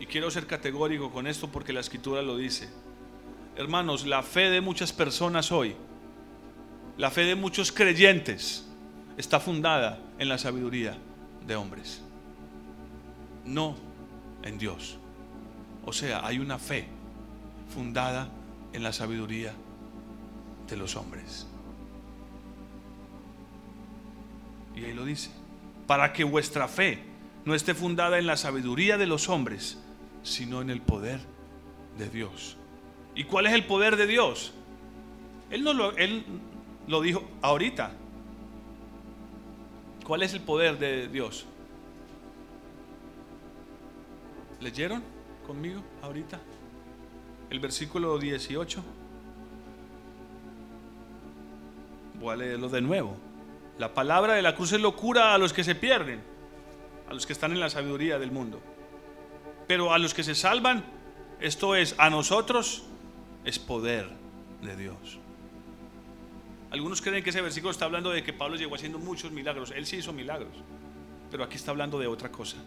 Y quiero ser categórico con esto porque la escritura lo dice. Hermanos, la fe de muchas personas hoy, la fe de muchos creyentes, está fundada en la sabiduría de hombres, no en Dios. O sea, hay una fe fundada en la sabiduría de los hombres. Y ahí lo dice, para que vuestra fe no esté fundada en la sabiduría de los hombres, sino en el poder de Dios. ¿Y cuál es el poder de Dios? Él, no lo, él lo dijo ahorita. ¿Cuál es el poder de Dios? ¿Leyeron conmigo ahorita? El versículo 18. Voy a leerlo de nuevo. La palabra de la cruz es locura a los que se pierden, a los que están en la sabiduría del mundo. Pero a los que se salvan, esto es, a nosotros, es poder de Dios. Algunos creen que ese versículo está hablando de que Pablo llegó haciendo muchos milagros. Él sí hizo milagros. Pero aquí está hablando de otra cosa.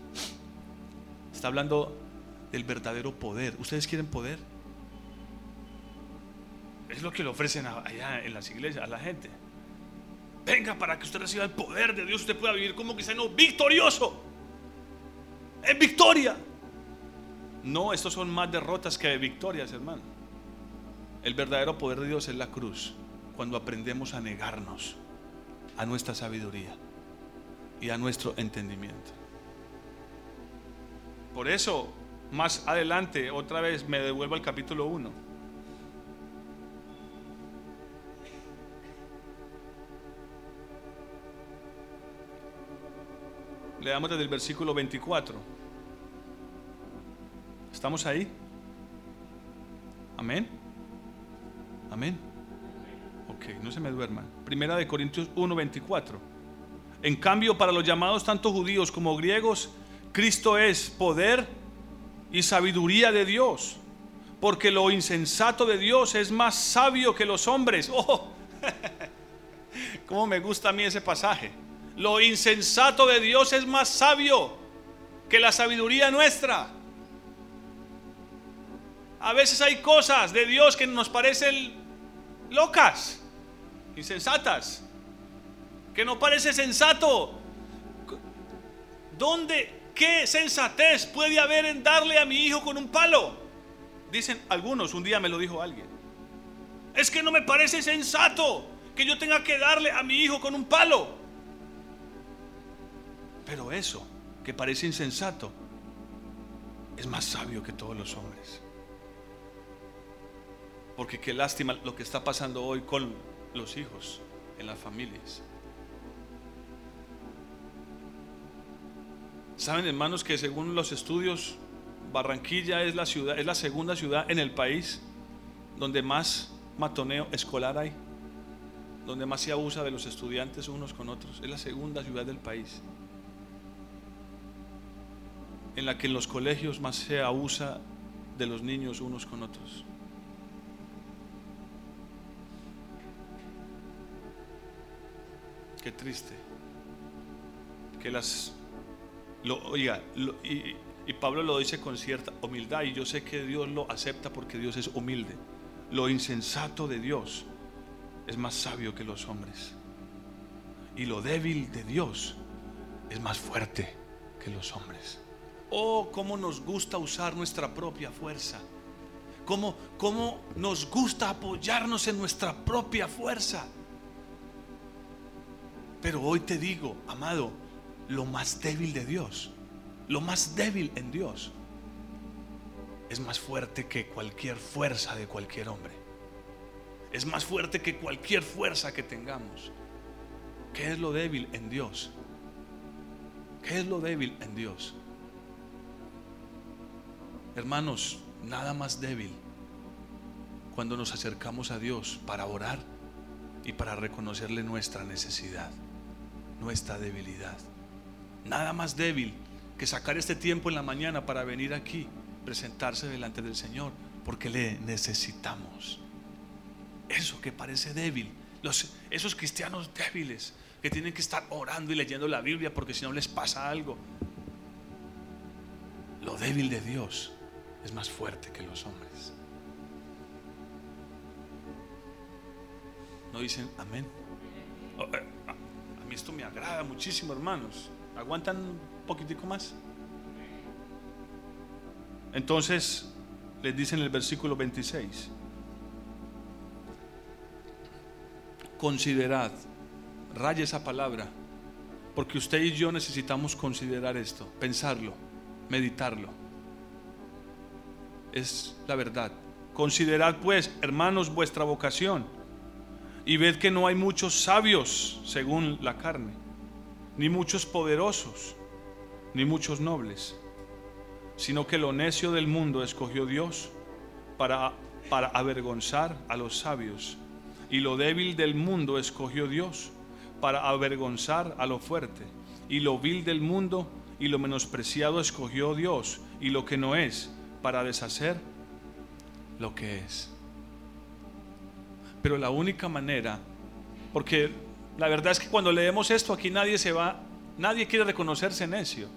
Está hablando del verdadero poder. ¿Ustedes quieren poder? Es lo que le ofrecen allá en las iglesias a la gente. Venga para que usted reciba el poder de Dios, usted pueda vivir como cristiano victorioso. En victoria. No, estos son más derrotas que victorias, hermano. El verdadero poder de Dios es la cruz, cuando aprendemos a negarnos a nuestra sabiduría y a nuestro entendimiento. Por eso, más adelante, otra vez me devuelvo al capítulo 1. Leamos desde el versículo 24. ¿Estamos ahí? Amén. Amén. Ok, no se me duerman. Primera de Corintios 1:24. En cambio, para los llamados tanto judíos como griegos, Cristo es poder y sabiduría de Dios. Porque lo insensato de Dios es más sabio que los hombres. Oh, cómo me gusta a mí ese pasaje. Lo insensato de Dios es más sabio que la sabiduría nuestra. A veces hay cosas de Dios que nos parecen locas, insensatas, que no parece sensato. ¿Dónde, qué sensatez puede haber en darle a mi hijo con un palo? Dicen algunos, un día me lo dijo alguien. Es que no me parece sensato que yo tenga que darle a mi hijo con un palo. Pero eso, que parece insensato, es más sabio que todos los hombres. Porque qué lástima lo que está pasando hoy con los hijos en las familias. Saben, hermanos, que según los estudios, Barranquilla es la ciudad, es la segunda ciudad en el país donde más matoneo escolar hay, donde más se abusa de los estudiantes unos con otros. Es la segunda ciudad del país en la que en los colegios más se abusa de los niños unos con otros. Qué triste. Que las. Lo, oiga, y, y Pablo lo dice con cierta humildad, y yo sé que Dios lo acepta porque Dios es humilde. Lo insensato de Dios es más sabio que los hombres. Y lo débil de Dios es más fuerte que los hombres. Oh, cómo nos gusta usar nuestra propia fuerza. cómo, cómo nos gusta apoyarnos en nuestra propia fuerza. Pero hoy te digo, amado, lo más débil de Dios, lo más débil en Dios, es más fuerte que cualquier fuerza de cualquier hombre. Es más fuerte que cualquier fuerza que tengamos. ¿Qué es lo débil en Dios? ¿Qué es lo débil en Dios? Hermanos, nada más débil cuando nos acercamos a Dios para orar y para reconocerle nuestra necesidad, nuestra debilidad. Nada más débil que sacar este tiempo en la mañana para venir aquí, presentarse delante del Señor, porque le necesitamos. Eso que parece débil, esos cristianos débiles que tienen que estar orando y leyendo la Biblia porque si no les pasa algo. Lo débil de Dios es más fuerte que los hombres. ¿No dicen amén? Oh, eh, a mí esto me agrada muchísimo, hermanos. ¿Aguantan un poquitico más? Entonces les dice en el versículo 26, considerad, raya esa palabra, porque usted y yo necesitamos considerar esto, pensarlo, meditarlo es la verdad. Considerad pues, hermanos, vuestra vocación y ved que no hay muchos sabios según la carne, ni muchos poderosos, ni muchos nobles, sino que lo necio del mundo escogió Dios para, para avergonzar a los sabios, y lo débil del mundo escogió Dios para avergonzar a lo fuerte, y lo vil del mundo y lo menospreciado escogió Dios, y lo que no es para deshacer lo que es. Pero la única manera, porque la verdad es que cuando leemos esto aquí nadie se va, nadie quiere reconocerse necio.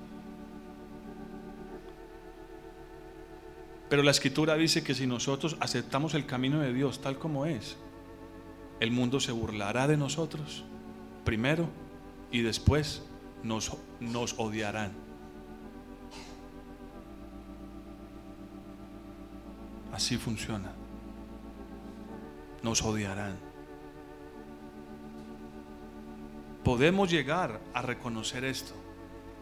Pero la escritura dice que si nosotros aceptamos el camino de Dios tal como es, el mundo se burlará de nosotros primero y después nos, nos odiarán. Así funciona. Nos odiarán. Podemos llegar a reconocer esto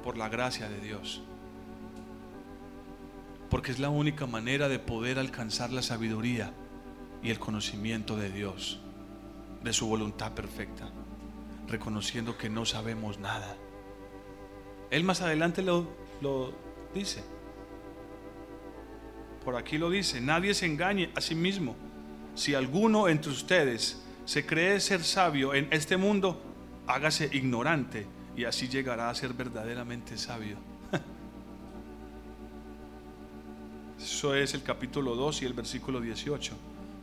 por la gracia de Dios. Porque es la única manera de poder alcanzar la sabiduría y el conocimiento de Dios, de su voluntad perfecta, reconociendo que no sabemos nada. Él más adelante lo, lo dice por aquí lo dice, nadie se engañe a sí mismo. Si alguno entre ustedes se cree ser sabio en este mundo, hágase ignorante y así llegará a ser verdaderamente sabio. Eso es el capítulo 2 y el versículo 18.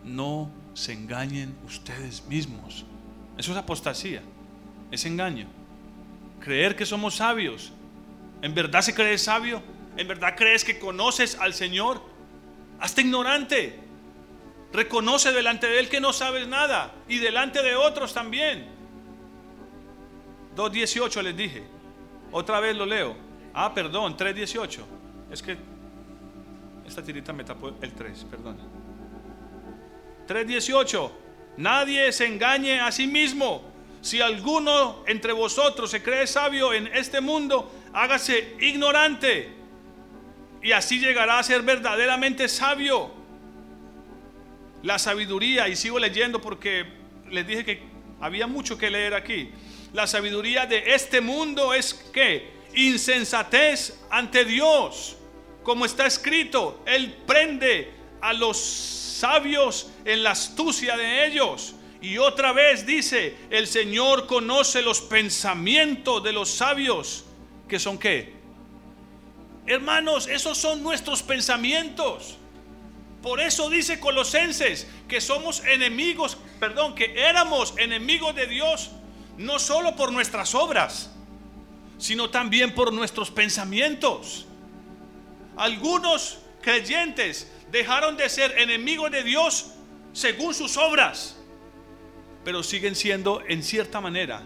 No se engañen ustedes mismos. Eso es apostasía, es engaño. Creer que somos sabios. ¿En verdad se cree sabio? ¿En verdad crees que conoces al Señor? Hazte ignorante. Reconoce delante de Él que no sabes nada y delante de otros también. 2.18 les dije. Otra vez lo leo. Ah, perdón, 3.18. Es que esta tirita me tapó el 3, perdón. 3.18. Nadie se engañe a sí mismo. Si alguno entre vosotros se cree sabio en este mundo, hágase ignorante y así llegará a ser verdaderamente sabio. La sabiduría, y sigo leyendo porque les dije que había mucho que leer aquí. La sabiduría de este mundo es que insensatez ante Dios. Como está escrito, Él prende a los sabios en la astucia de ellos. Y otra vez dice, el Señor conoce los pensamientos de los sabios, que son qué? Hermanos, esos son nuestros pensamientos. Por eso dice Colosenses que somos enemigos, perdón, que éramos enemigos de Dios, no solo por nuestras obras, sino también por nuestros pensamientos. Algunos creyentes dejaron de ser enemigos de Dios según sus obras, pero siguen siendo en cierta manera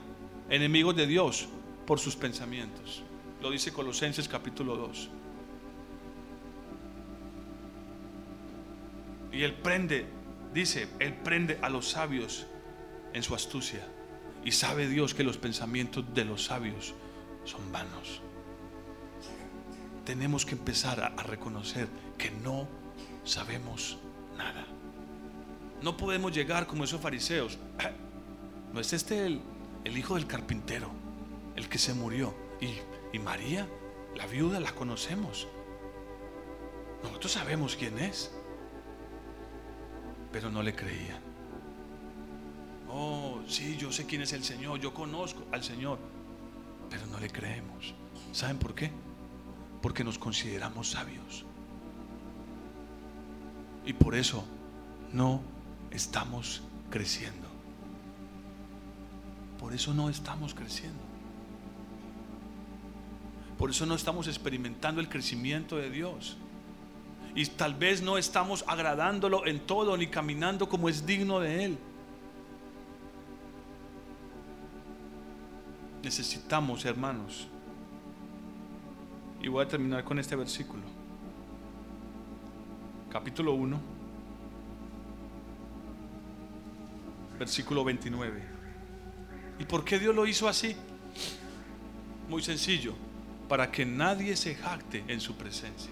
enemigos de Dios por sus pensamientos. Lo dice Colosenses capítulo 2. Y él prende, dice, él prende a los sabios en su astucia. Y sabe Dios que los pensamientos de los sabios son vanos. Tenemos que empezar a, reconocer que no sabemos nada. No podemos llegar como esos fariseos. ¿No es este el, el hijo del carpintero, el que se murió? Y, y María, la viuda, la conocemos. Nosotros sabemos quién es, pero no le creían. Oh, sí, yo sé quién es el Señor, yo conozco al Señor, pero no le creemos. ¿Saben por qué? Porque nos consideramos sabios. Y por eso no estamos creciendo. Por eso no estamos creciendo. Por eso no estamos experimentando el crecimiento de Dios. Y tal vez no estamos agradándolo en todo ni caminando como es digno de Él. Necesitamos, hermanos. Y voy a terminar con este versículo. Capítulo 1, versículo 29. ¿Y por qué Dios lo hizo así? Muy sencillo, para que nadie se jacte en su presencia.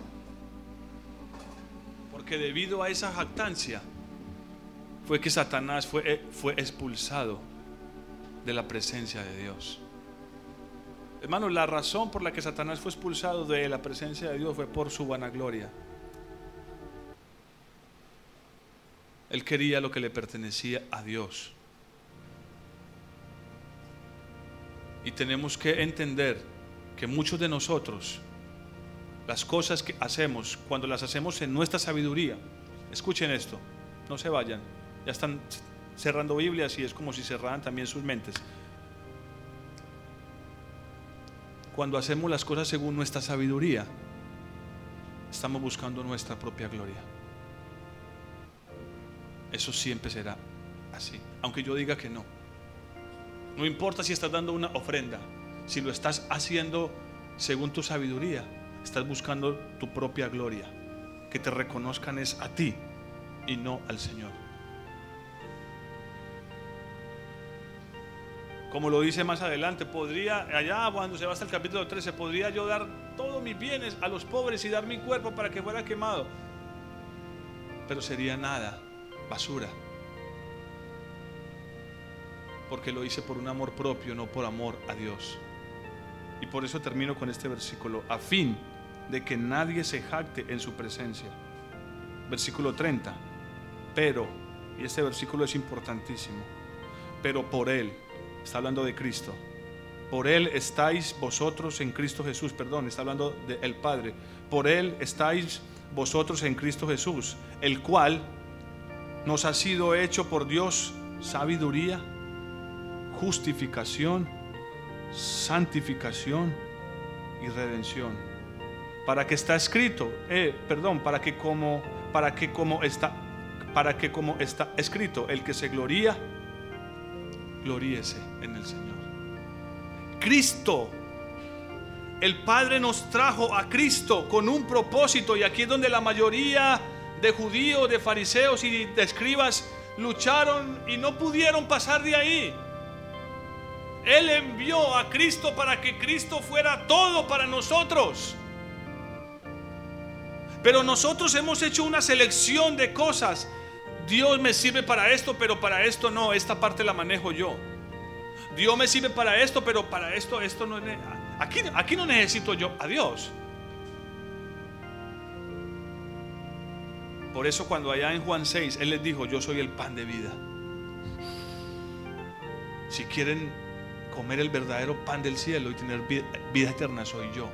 Porque debido a esa jactancia fue que Satanás fue, eh, fue expulsado de la presencia de Dios. Hermano, la razón por la que Satanás fue expulsado de la presencia de Dios fue por su vanagloria. Él quería lo que le pertenecía a Dios. Y tenemos que entender que muchos de nosotros, las cosas que hacemos, cuando las hacemos en nuestra sabiduría, escuchen esto, no se vayan, ya están cerrando Biblias y es como si cerraran también sus mentes. Cuando hacemos las cosas según nuestra sabiduría, estamos buscando nuestra propia gloria. Eso siempre será así, aunque yo diga que no. No importa si estás dando una ofrenda, si lo estás haciendo según tu sabiduría, estás buscando tu propia gloria. Que te reconozcan es a ti y no al Señor. Como lo dice más adelante, podría, allá cuando se va hasta el capítulo 13, podría yo dar todos mis bienes a los pobres y dar mi cuerpo para que fuera quemado. Pero sería nada, basura. Porque lo hice por un amor propio, no por amor a Dios. Y por eso termino con este versículo, a fin de que nadie se jacte en su presencia. Versículo 30. Pero, y este versículo es importantísimo, pero por Él, está hablando de Cristo, por Él estáis vosotros en Cristo Jesús, perdón, está hablando del Padre, por Él estáis vosotros en Cristo Jesús, el cual nos ha sido hecho por Dios sabiduría, justificación, santificación y redención. Para que está escrito, eh, perdón, para que como para que como está para que como está escrito, el que se gloría gloríese en el Señor. Cristo el Padre nos trajo a Cristo con un propósito y aquí es donde la mayoría de judíos, de fariseos y de escribas lucharon y no pudieron pasar de ahí. Él envió a Cristo para que Cristo fuera todo para nosotros. Pero nosotros hemos hecho una selección de cosas. Dios me sirve para esto, pero para esto no. Esta parte la manejo yo. Dios me sirve para esto, pero para esto, esto no. Aquí, aquí no necesito yo a Dios. Por eso cuando allá en Juan 6, Él les dijo, yo soy el pan de vida. Si quieren comer el verdadero pan del cielo y tener vida, eterna, soy yo.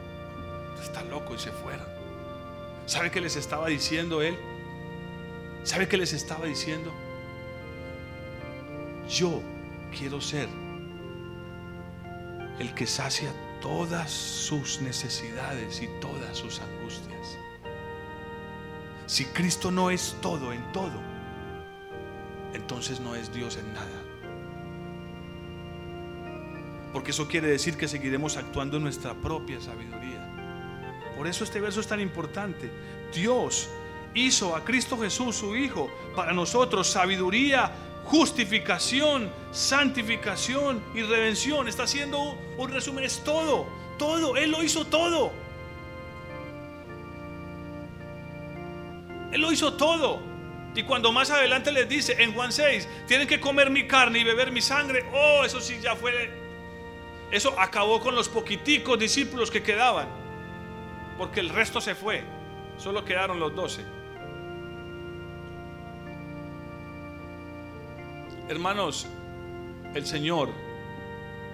Está loco y se fueron. ¿Sabe qué les estaba diciendo Él? ¿Sabe qué les estaba diciendo? Yo quiero ser el que sacia todas sus necesidades y todas sus angustias. Si Cristo no es todo en todo, entonces no es Dios en nada. Porque eso quiere decir que seguiremos actuando en nuestra propia sabiduría. Por eso este verso es tan importante. Dios hizo a Cristo Jesús, su Hijo, para nosotros sabiduría, justificación, santificación y redención. Está haciendo un resumen, es todo, todo, Él lo hizo todo. Él lo hizo todo. Y cuando más adelante les dice en Juan 6, tienen que comer mi carne y beber mi sangre, oh, eso sí ya fue, eso acabó con los poquiticos discípulos que quedaban, porque el resto se fue, solo quedaron los doce. Hermanos, el Señor,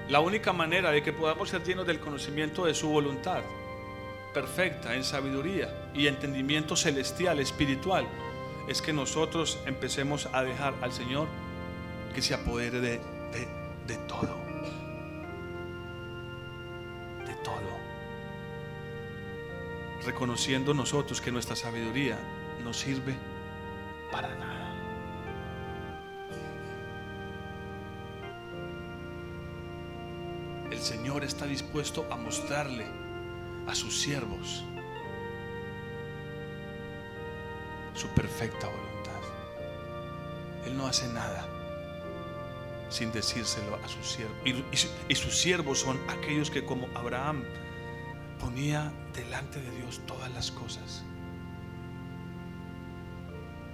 la única manera de que podamos ser llenos del conocimiento de su voluntad, perfecta en sabiduría y entendimiento celestial, espiritual, es que nosotros empecemos a dejar al Señor que se apodere de, de, todo. De todo. Reconociendo nosotros que nuestra sabiduría no sirve para nada. Señor está dispuesto a mostrarle a sus siervos su perfecta voluntad. Él no hace nada sin decírselo a sus siervos. Y, sus siervos son aquellos que como Abraham ponía delante de Dios todas las cosas,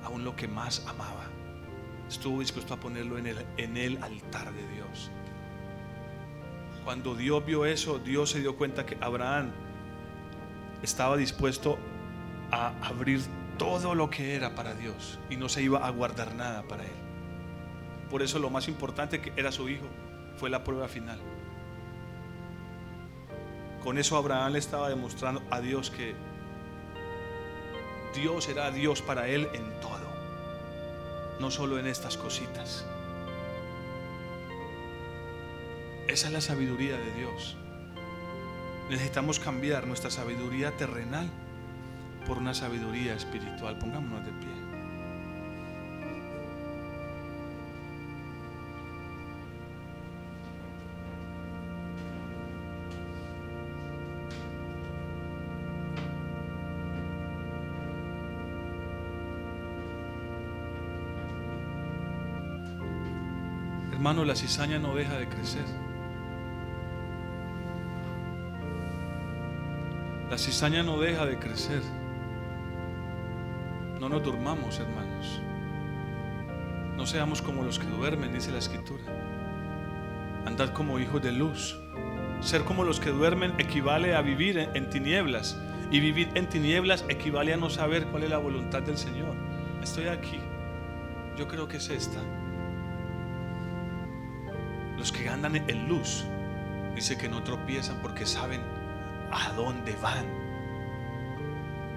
aún lo que más amaba. Estuvo dispuesto a ponerlo en el, en el altar de Dios. Cuando Dios vio eso, Dios se dio cuenta que Abraham estaba dispuesto a abrir todo lo que era para Dios y no se iba a guardar nada para Él. Por eso lo más importante que era su hijo fue la prueba final. Con eso Abraham le estaba demostrando a Dios que Dios era Dios para él en todo, no solo en estas cositas. Esa es la sabiduría de Dios. Necesitamos cambiar nuestra sabiduría terrenal por una sabiduría espiritual. Pongámonos de pie. Hermano, la cizaña no deja de crecer. La cizaña no deja de crecer. No nos durmamos, hermanos. No seamos como los que duermen, dice la escritura. Andad como hijos de luz. Ser como los que duermen equivale a vivir en, tinieblas. Y vivir en tinieblas equivale a no saber cuál es la voluntad del Señor. Estoy aquí. Yo creo que es esta. Los que andan en luz, dice que no tropiezan porque saben a dónde van.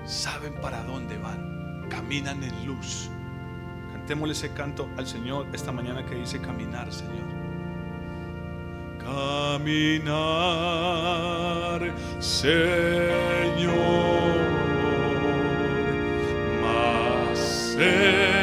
Saben para dónde van caminan en luz. Cantémosle ese canto al Señor esta mañana que dice caminar, Señor. Caminar, Señor, más cerca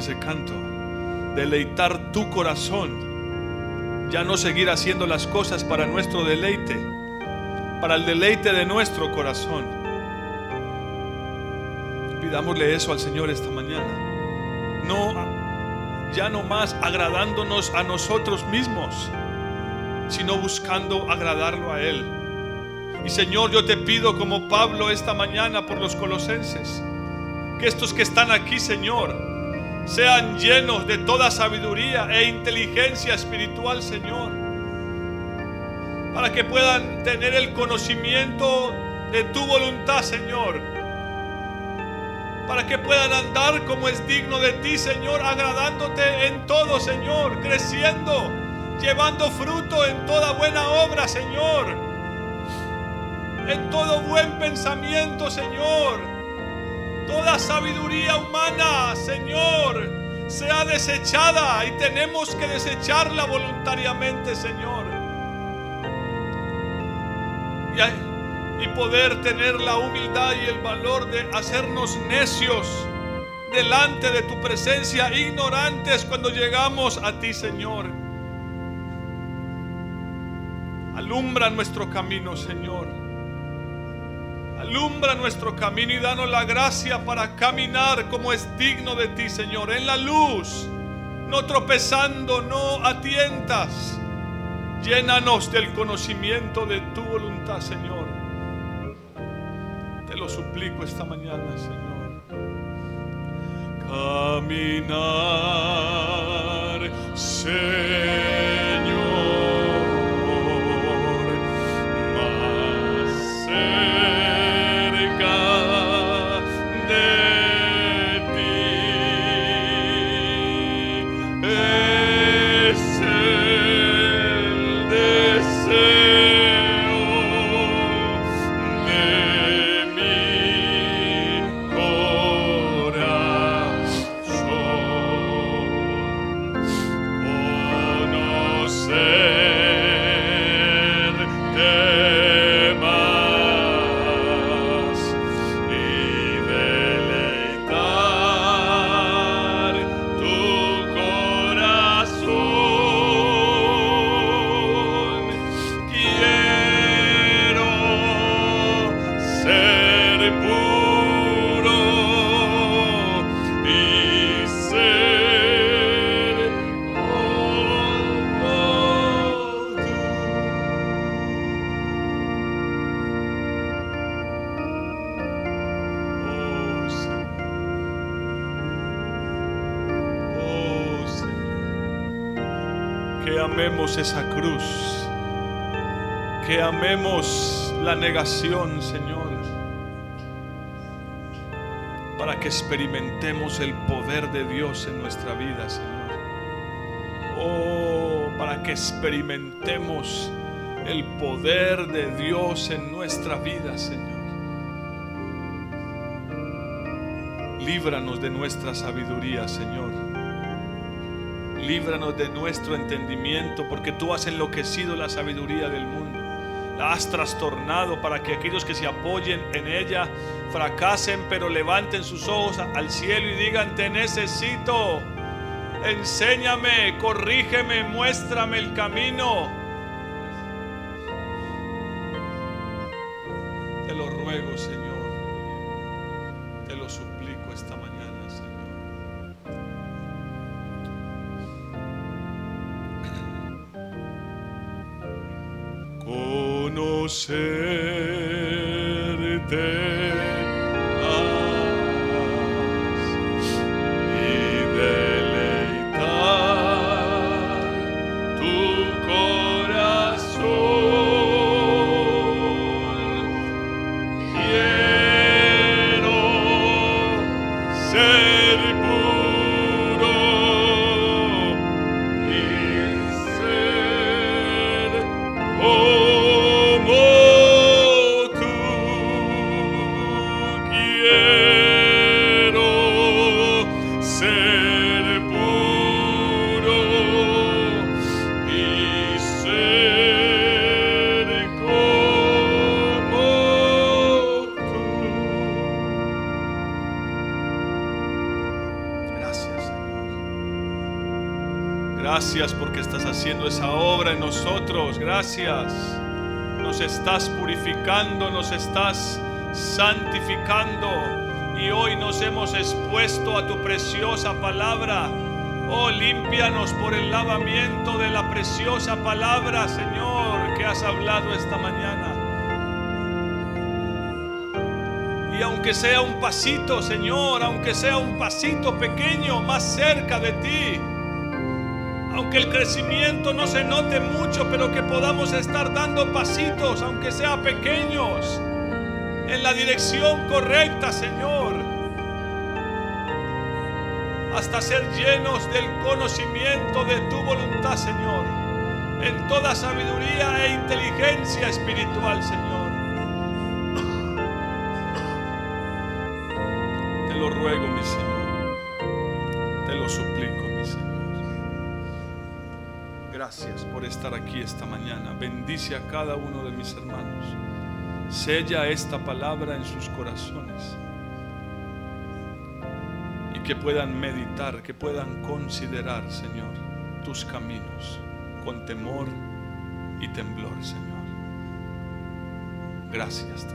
ese canto. Deleitar tu corazón. Ya no seguir haciendo las cosas para nuestro deleite, para el deleite de nuestro corazón. Pidámosle eso al Señor esta mañana. No, ya no más agradándonos a nosotros mismos, sino buscando agradarlo a Él. Y Señor, yo te pido como Pablo esta mañana por los colosenses Que estos que están aquí, Señor, sean llenos de toda sabiduría e inteligencia espiritual, Señor. Para que puedan tener el conocimiento de tu voluntad, Señor. Para que puedan andar como es digno de ti, Señor, agradándote en todo, Señor, creciendo, llevando fruto en toda buena obra, Señor. En todo buen pensamiento, Señor. Toda sabiduría humana, Señor, sea desechada y tenemos que desecharla voluntariamente, Señor. Y y poder tener la humildad y el valor de hacernos necios delante de tu presencia, ignorantes cuando llegamos a ti, Señor. Alumbra nuestro camino, Señor. Alumbra nuestro camino y danos la gracia para caminar como es digno de ti, Señor, en la luz, no tropezando, no atientas. Llénanos del conocimiento de tu voluntad, Señor lo suplico esta mañana, Señor. Caminar, Señor. Esa cruz, que amemos la negación, Señor, para que experimentemos el poder de Dios en nuestra vida, Señor. Oh, para que experimentemos el poder de Dios en nuestra vida, Señor. Líbranos de nuestra sabiduría, Señor líbranos de nuestro entendimiento, porque tú has enloquecido la sabiduría del mundo. La has trastornado para que aquellos que se apoyen en ella fracasen, pero levanten sus ojos al cielo y digan, te necesito. Enséñame, corrígeme, muéstrame el camino. Gracias. Nos estás purificando, nos estás santificando y hoy nos hemos expuesto a tu preciosa palabra. Oh, límpianos por el lavamiento de la preciosa palabra, Señor, que has hablado esta mañana. Y aunque sea un pasito, Señor, aunque sea un pasito pequeño más cerca de ti, aunque el crecimiento no se note mucho, pero que podamos estar dando pasitos, aunque sea pequeños, en la dirección correcta, Señor, hasta ser llenos del conocimiento de tu voluntad, Señor, en toda sabiduría e inteligencia espiritual, Señor. Estar aquí esta mañana. Bendice a cada uno de mis hermanos. Sella esta palabra en sus corazones. Y que puedan meditar, que puedan considerar, Señor, tus caminos con temor y temblor, Señor. Gracias